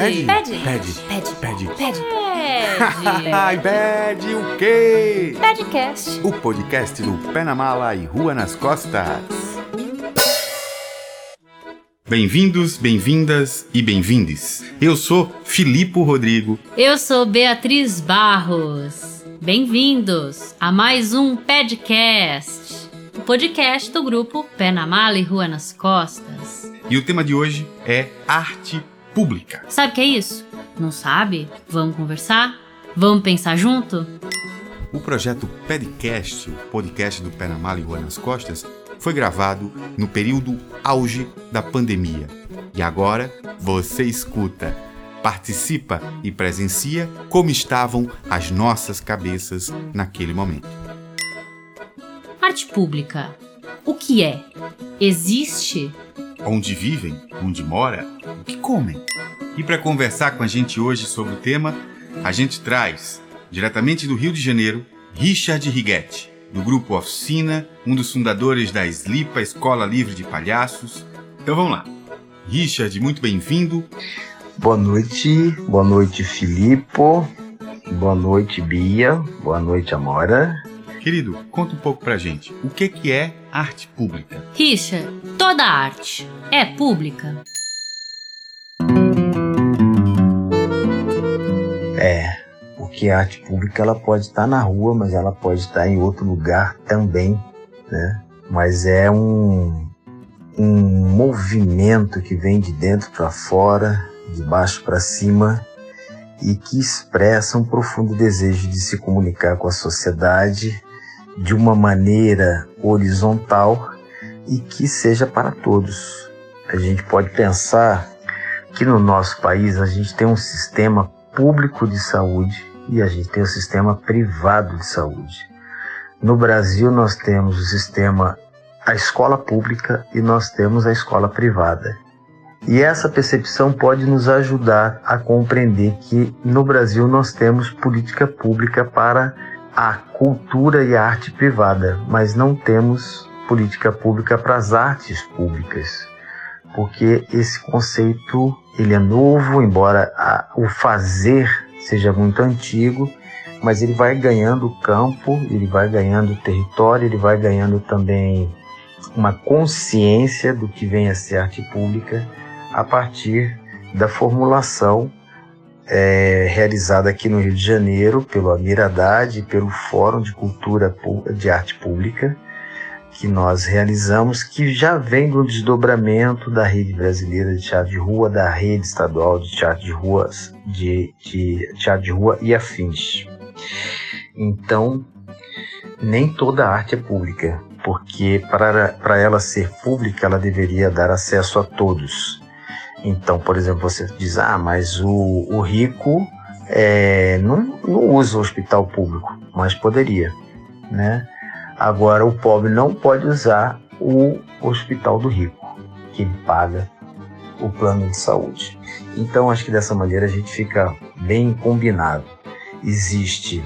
Pede. Pede. Pede. Pede. Pede. Pede. Ai, pede o quê? Pedcast. O podcast do Pé na Mala e Rua nas Costas. Bem-vindos, bem-vindas e bem-vindes. Eu sou Filipe Rodrigo. Eu sou Beatriz Barros. Bem-vindos a mais um Pedcast, o podcast do grupo Pé na Mala e Rua nas Costas. E o tema de hoje é arte pública. Sabe o que é isso? Não sabe? Vamos conversar? Vamos pensar junto? O projeto Pedcast, o podcast do Pé na Mala e Rua nas Costas, foi gravado no período auge da pandemia. E agora você escuta, participa e presencia como estavam as nossas cabeças naquele momento. Arte pública. O que é? Existe? Onde vivem, onde mora, o que comem. E para conversar com a gente hoje sobre o tema, a gente traz, diretamente do Rio de Janeiro, Richard Righetti, do grupo Oficina, um dos fundadores da Slipa Escola Livre de Palhaços. Então vamos lá. Richard, muito bem-vindo. Boa noite, boa noite, Filipe. Boa noite, Bia. Boa noite, Amora. Querido, conta um pouco pra gente. O que que é arte pública? Richard, toda arte é pública? É, porque a arte pública ela pode estar na rua, mas ela pode estar em outro lugar também, né? Mas é um, um movimento que vem de dentro para fora, de baixo para cima, e que expressa um profundo desejo de se comunicar com a sociedade de uma maneira horizontal e que seja para todos. A gente pode pensar que no nosso país a gente tem um sistema público de saúde e a gente tem o sistema privado de saúde. No Brasil nós temos o sistema a escola pública e nós temos a escola privada. E essa percepção pode nos ajudar a compreender que no Brasil nós temos política pública para a cultura e a arte privada, mas não temos política pública para as artes públicas, porque esse conceito ele é novo, embora a, o fazer seja muito antigo, mas ele vai ganhando campo, ele vai ganhando território, ele vai ganhando também uma consciência do que vem a ser arte pública a partir da formulação é, realizada aqui no Rio de Janeiro pelo Amir Haddad e pelo Fórum de Cultura de Arte Pública que nós realizamos, que já vem do desdobramento da rede brasileira de teatro de rua, da rede estadual de teatro de ruas, de, de teatro de rua e afins. Então, nem toda arte é pública, porque para, para ela ser pública, ela deveria dar acesso a todos. Então, por exemplo, você diz, ah, mas o, o rico é, não, não usa o hospital público, mas poderia, né? Agora, o pobre não pode usar o hospital do rico, que ele paga o plano de saúde. Então, acho que dessa maneira a gente fica bem combinado. Existe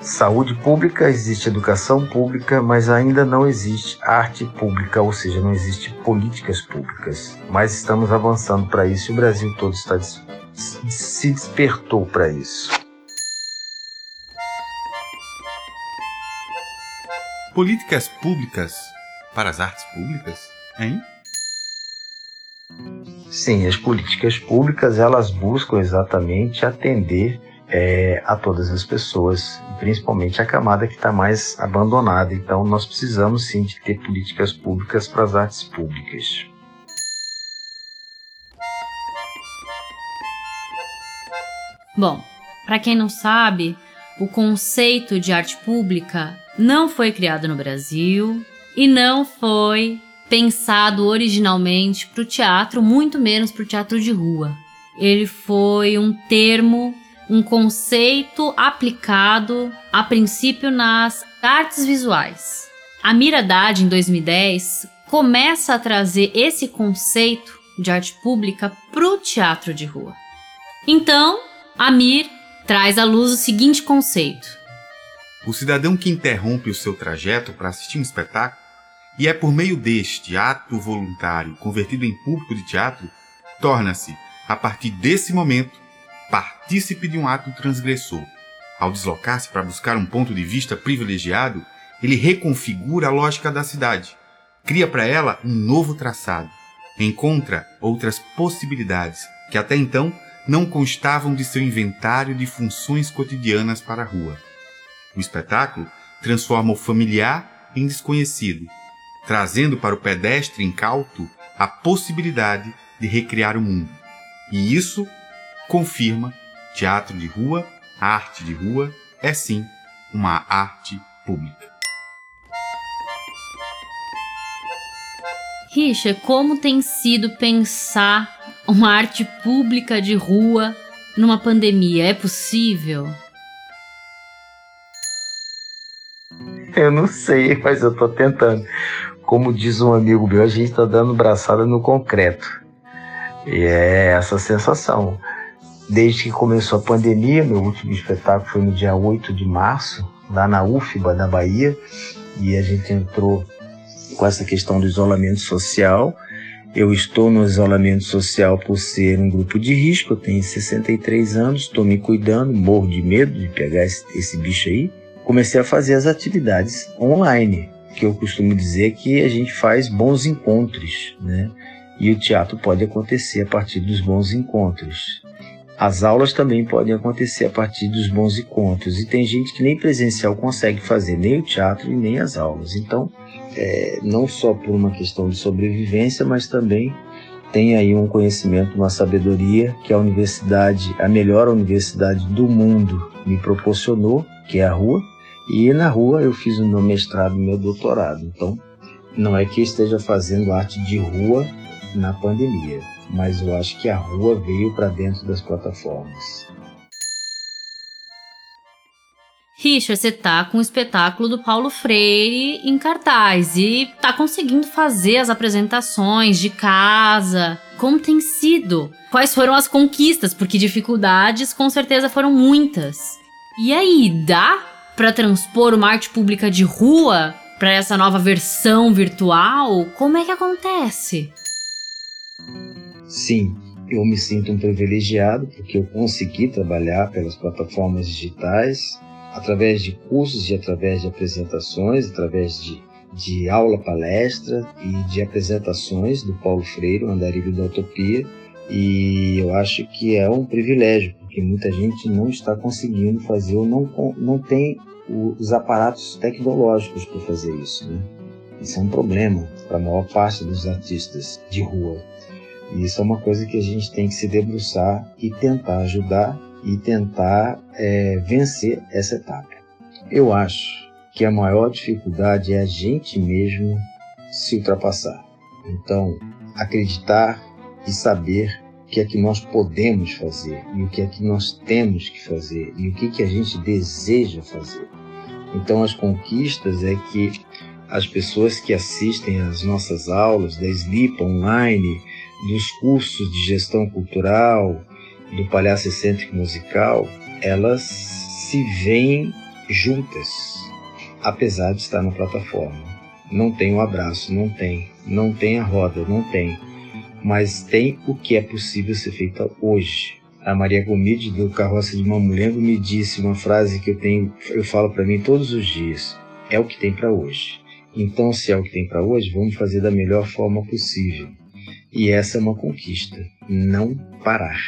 saúde pública, existe educação pública, mas ainda não existe arte pública, ou seja, não existe políticas públicas. Mas estamos avançando para isso e o Brasil todo está se despertou para isso. Políticas públicas para as artes públicas, hein? Sim, as políticas públicas elas buscam exatamente atender é, a todas as pessoas, principalmente a camada que está mais abandonada. Então, nós precisamos sim de ter políticas públicas para as artes públicas. Bom, para quem não sabe, o conceito de arte pública não foi criado no Brasil e não foi pensado originalmente para o teatro, muito menos para o teatro de rua. Ele foi um termo, um conceito aplicado a princípio nas artes visuais. A Miradade, em 2010, começa a trazer esse conceito de arte pública para o teatro de rua. Então, a Mir traz à luz o seguinte conceito: o cidadão que interrompe o seu trajeto para assistir um espetáculo e é por meio deste ato voluntário convertido em público de teatro, torna-se, a partir desse momento, partícipe de um ato transgressor. Ao deslocar-se para buscar um ponto de vista privilegiado, ele reconfigura a lógica da cidade, cria para ela um novo traçado, encontra outras possibilidades que até então não constavam de seu inventário de funções cotidianas para a rua. O espetáculo transforma o familiar em desconhecido, trazendo para o pedestre incauto a possibilidade de recriar o mundo. E isso confirma teatro de rua, arte de rua é sim uma arte pública. Richa, como tem sido pensar uma arte pública de rua numa pandemia? É possível? Eu não sei, mas eu tô tentando. Como diz um amigo meu, a gente tá dando braçada no concreto. E é essa sensação. Desde que começou a pandemia, meu último espetáculo foi no dia 8 de março, lá na UFBA, na Bahia, e a gente entrou com essa questão do isolamento social. Eu estou no isolamento social por ser um grupo de risco, eu tenho 63 anos, estou me cuidando, morro de medo de pegar esse, esse bicho aí. Comecei a fazer as atividades online, que eu costumo dizer que a gente faz bons encontros, né? E o teatro pode acontecer a partir dos bons encontros. As aulas também podem acontecer a partir dos bons encontros. E tem gente que nem presencial consegue fazer nem o teatro e nem as aulas. Então, é, não só por uma questão de sobrevivência, mas também tem aí um conhecimento, uma sabedoria que a universidade, a melhor universidade do mundo, me proporcionou, que é a rua. E na rua eu fiz o meu mestrado e meu doutorado. Então, não é que eu esteja fazendo arte de rua na pandemia, mas eu acho que a rua veio para dentro das plataformas. Richard, você tá com o espetáculo do Paulo Freire em cartaz e tá conseguindo fazer as apresentações de casa. Como tem sido? Quais foram as conquistas? Porque dificuldades com certeza foram muitas. E aí, dá para transpor uma arte pública de rua para essa nova versão virtual? Como é que acontece? Sim, eu me sinto um privilegiado porque eu consegui trabalhar pelas plataformas digitais através de cursos e através de apresentações, através de, de aula palestra e de apresentações do Paulo Freire, o Andarilho da Utopia. E eu acho que é um privilégio, porque muita gente não está conseguindo fazer ou não, não tem os aparatos tecnológicos para fazer isso. Né? Isso é um problema para a maior parte dos artistas de rua. E isso é uma coisa que a gente tem que se debruçar e tentar ajudar e tentar é, vencer essa etapa. Eu acho que a maior dificuldade é a gente mesmo se ultrapassar. Então, acreditar e saber o que é que nós podemos fazer e o que é que nós temos que fazer e o que, que a gente deseja fazer. Então, as conquistas é que as pessoas que assistem às nossas aulas da SLIP online, dos cursos de gestão cultural, do palhaço excêntrico musical, elas se veem juntas, apesar de estar na plataforma. Não tem o um abraço, não tem. Não tem a roda, não tem. Mas tem o que é possível ser feito hoje. A Maria Gomide do Carroça de Mamulengo me disse uma frase que eu tenho, eu falo para mim todos os dias. É o que tem para hoje. Então, se é o que tem para hoje, vamos fazer da melhor forma possível. E essa é uma conquista. Não parar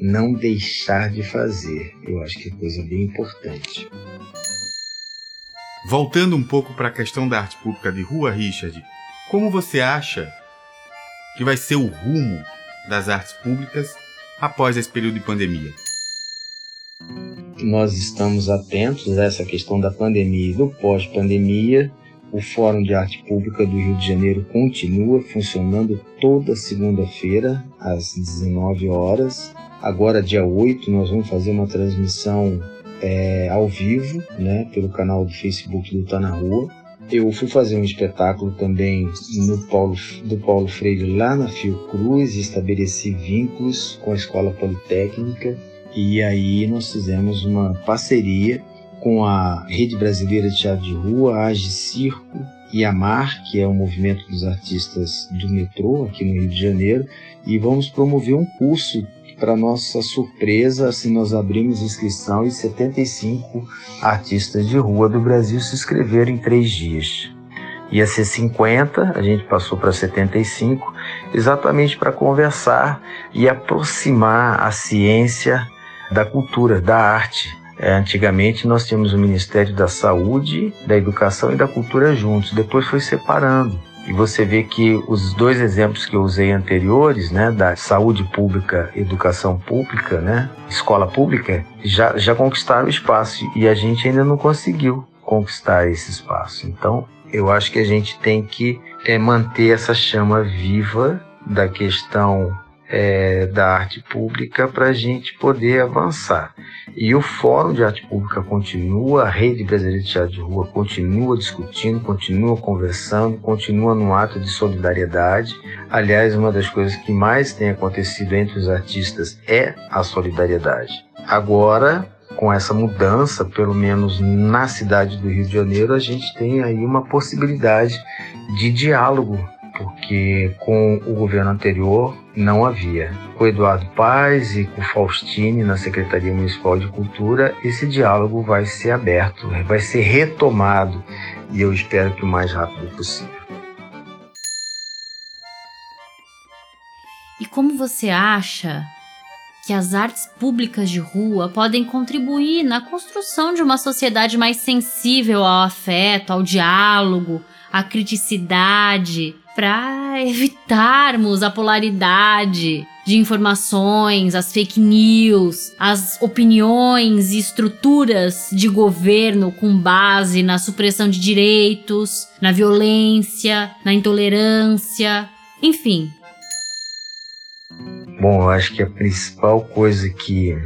não deixar de fazer. Eu acho que é coisa bem importante. Voltando um pouco para a questão da arte pública de rua, Richard, como você acha que vai ser o rumo das artes públicas após esse período de pandemia? Nós estamos atentos a essa questão da pandemia e do pós-pandemia. O Fórum de Arte Pública do Rio de Janeiro continua funcionando toda segunda-feira às 19 horas Agora, dia 8, nós vamos fazer uma transmissão é, ao vivo, né, pelo canal do Facebook do Tá Na Rua. Eu fui fazer um espetáculo também no Paulo, do Paulo Freire lá na Fiocruz, estabeleci vínculos com a Escola Politécnica e aí nós fizemos uma parceria com a Rede Brasileira de Teatro de Rua, a Age Circo IAMAR, que é o movimento dos artistas do metrô aqui no Rio de Janeiro, e vamos promover um curso para nossa surpresa, assim, nós abrimos inscrição e 75 artistas de rua do Brasil se inscreveram em três dias. Ia ser 50, a gente passou para 75, exatamente para conversar e aproximar a ciência da cultura, da arte. É, antigamente nós tínhamos o Ministério da Saúde, da Educação e da Cultura juntos, depois foi separando. E você vê que os dois exemplos que eu usei anteriores, né, da saúde pública, educação pública, né, escola pública, já, já conquistaram o espaço e a gente ainda não conseguiu conquistar esse espaço. Então, eu acho que a gente tem que é, manter essa chama viva da questão é, da arte pública para a gente poder avançar. E o Fórum de Arte Pública continua, a Rede Brasileira de Teatro de Rua continua discutindo, continua conversando, continua no ato de solidariedade. Aliás, uma das coisas que mais tem acontecido entre os artistas é a solidariedade. Agora, com essa mudança, pelo menos na cidade do Rio de Janeiro, a gente tem aí uma possibilidade de diálogo porque com o governo anterior não havia. Com Eduardo Paz e com Faustini na Secretaria Municipal de Cultura, esse diálogo vai ser aberto, vai ser retomado e eu espero que o mais rápido possível. E como você acha que as artes públicas de rua podem contribuir na construção de uma sociedade mais sensível ao afeto, ao diálogo, à criticidade, para evitarmos a polaridade de informações, as fake news, as opiniões e estruturas de governo com base na supressão de direitos, na violência, na intolerância, enfim. Bom, eu acho que a principal coisa que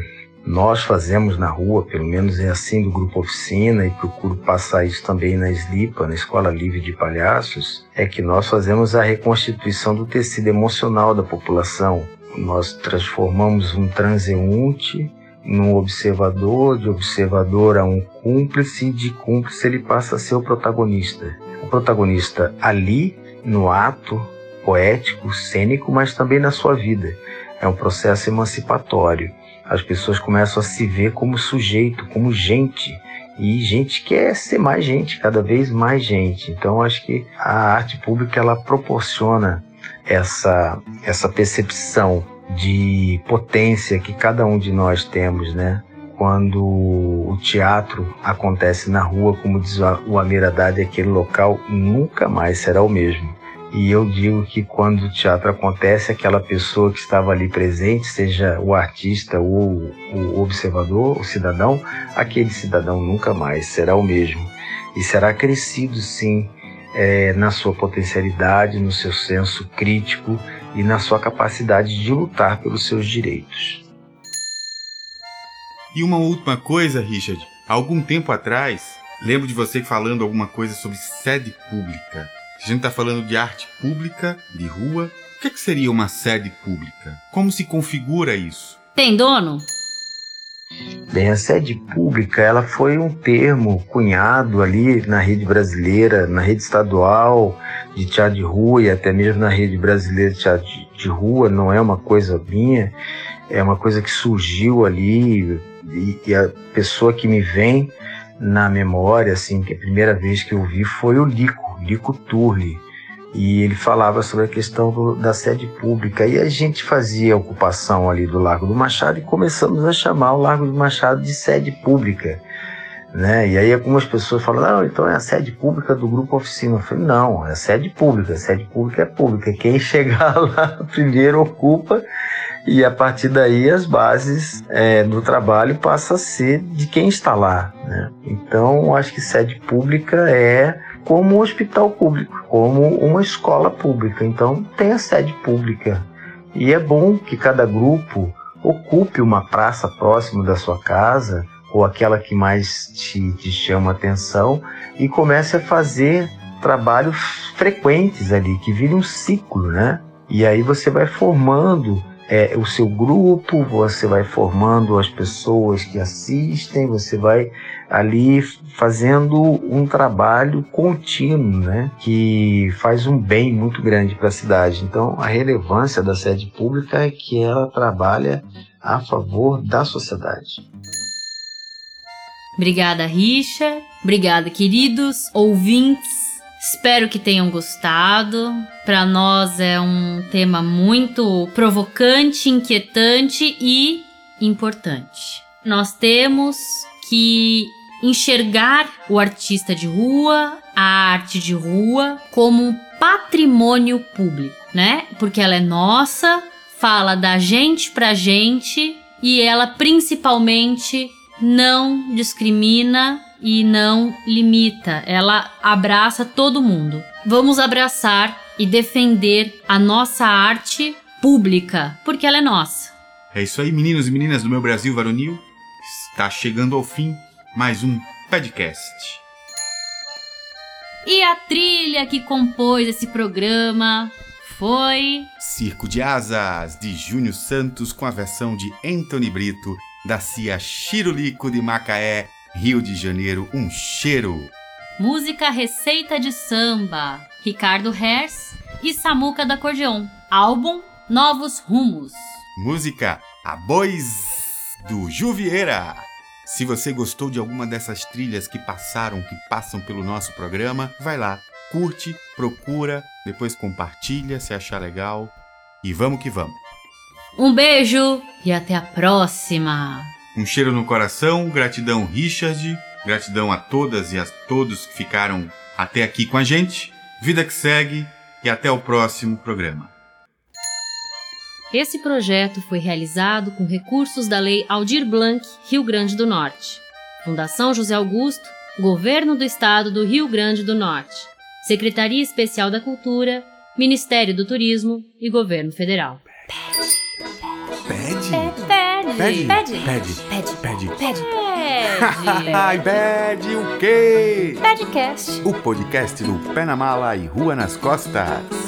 nós fazemos na rua, pelo menos é assim do Grupo Oficina, e procuro passar isso também na SLIPA, na Escola Livre de Palhaços, é que nós fazemos a reconstituição do tecido emocional da população. Nós transformamos um transeunte num observador, de observador a um cúmplice, de cúmplice ele passa a ser o protagonista. O protagonista ali, no ato poético, cênico, mas também na sua vida. É um processo emancipatório as pessoas começam a se ver como sujeito, como gente. E gente quer ser mais gente, cada vez mais gente. Então acho que a arte pública ela proporciona essa, essa percepção de potência que cada um de nós temos, né? Quando o teatro acontece na rua, como diz o Amir Haddad, aquele local nunca mais será o mesmo. E eu digo que quando o teatro acontece, aquela pessoa que estava ali presente, seja o artista ou o observador, o cidadão, aquele cidadão nunca mais será o mesmo. E será crescido, sim, é, na sua potencialidade, no seu senso crítico e na sua capacidade de lutar pelos seus direitos. E uma última coisa, Richard. Há algum tempo atrás, lembro de você falando alguma coisa sobre sede pública. Se a gente está falando de arte pública, de rua, o que, é que seria uma sede pública? Como se configura isso? Tem dono? Bem, a sede pública ela foi um termo cunhado ali na rede brasileira, na rede estadual de teatro de rua e até mesmo na rede brasileira de teatro de rua, não é uma coisa minha, é uma coisa que surgiu ali e, e a pessoa que me vem na memória, assim, que a primeira vez que eu vi foi o Lico, Lico Turli, e ele falava sobre a questão do, da sede pública. E a gente fazia a ocupação ali do Largo do Machado e começamos a chamar o Largo do Machado de sede pública. Né? E aí algumas pessoas falam, não, então é a sede pública do Grupo Oficina. Eu falei, não, é a sede pública, a sede pública é pública. Quem chegar lá primeiro ocupa e a partir daí as bases é, do trabalho passam a ser de quem está lá. Né? Então, acho que sede pública é como um hospital público, como uma escola pública. Então, tem a sede pública. E é bom que cada grupo ocupe uma praça próxima da sua casa, ou aquela que mais te, te chama atenção, e comece a fazer trabalhos frequentes ali, que vire um ciclo, né? E aí você vai formando é, o seu grupo, você vai formando as pessoas que assistem, você vai ali fazendo um trabalho contínuo, né, que faz um bem muito grande para a cidade. Então, a relevância da sede pública é que ela trabalha a favor da sociedade. Obrigada, Richa. Obrigada, queridos ouvintes. Espero que tenham gostado. Para nós é um tema muito provocante, inquietante e importante. Nós temos que enxergar o artista de rua, a arte de rua, como um patrimônio público, né? Porque ela é nossa, fala da gente pra gente e ela principalmente não discrimina e não limita, ela abraça todo mundo. Vamos abraçar e defender a nossa arte pública, porque ela é nossa. É isso aí, meninos e meninas do meu Brasil varonil. Está chegando ao fim mais um podcast. E a trilha que compôs esse programa foi Circo de Asas de Júnior Santos com a versão de Anthony Brito da Cia Chirulico de Macaé Rio de Janeiro, um cheiro. Música Receita de Samba, Ricardo Hers e Samuca da Acordeon. Álbum Novos Rumos. Música A Bois do Juvieira. Se você gostou de alguma dessas trilhas que passaram, que passam pelo nosso programa, vai lá, curte, procura, depois compartilha se achar legal e vamos que vamos. Um beijo e até a próxima! Um cheiro no coração, gratidão Richard, gratidão a todas e a todos que ficaram até aqui com a gente. Vida que segue e até o próximo programa. Esse projeto foi realizado com recursos da Lei Aldir Blanc, Rio Grande do Norte. Fundação José Augusto, Governo do Estado do Rio Grande do Norte. Secretaria Especial da Cultura, Ministério do Turismo e Governo Federal. Pede? Pede, Pede, pede, pede, pede. Ai, pede o quê? Podcast. O podcast do Pé na Mala e Rua nas Costas.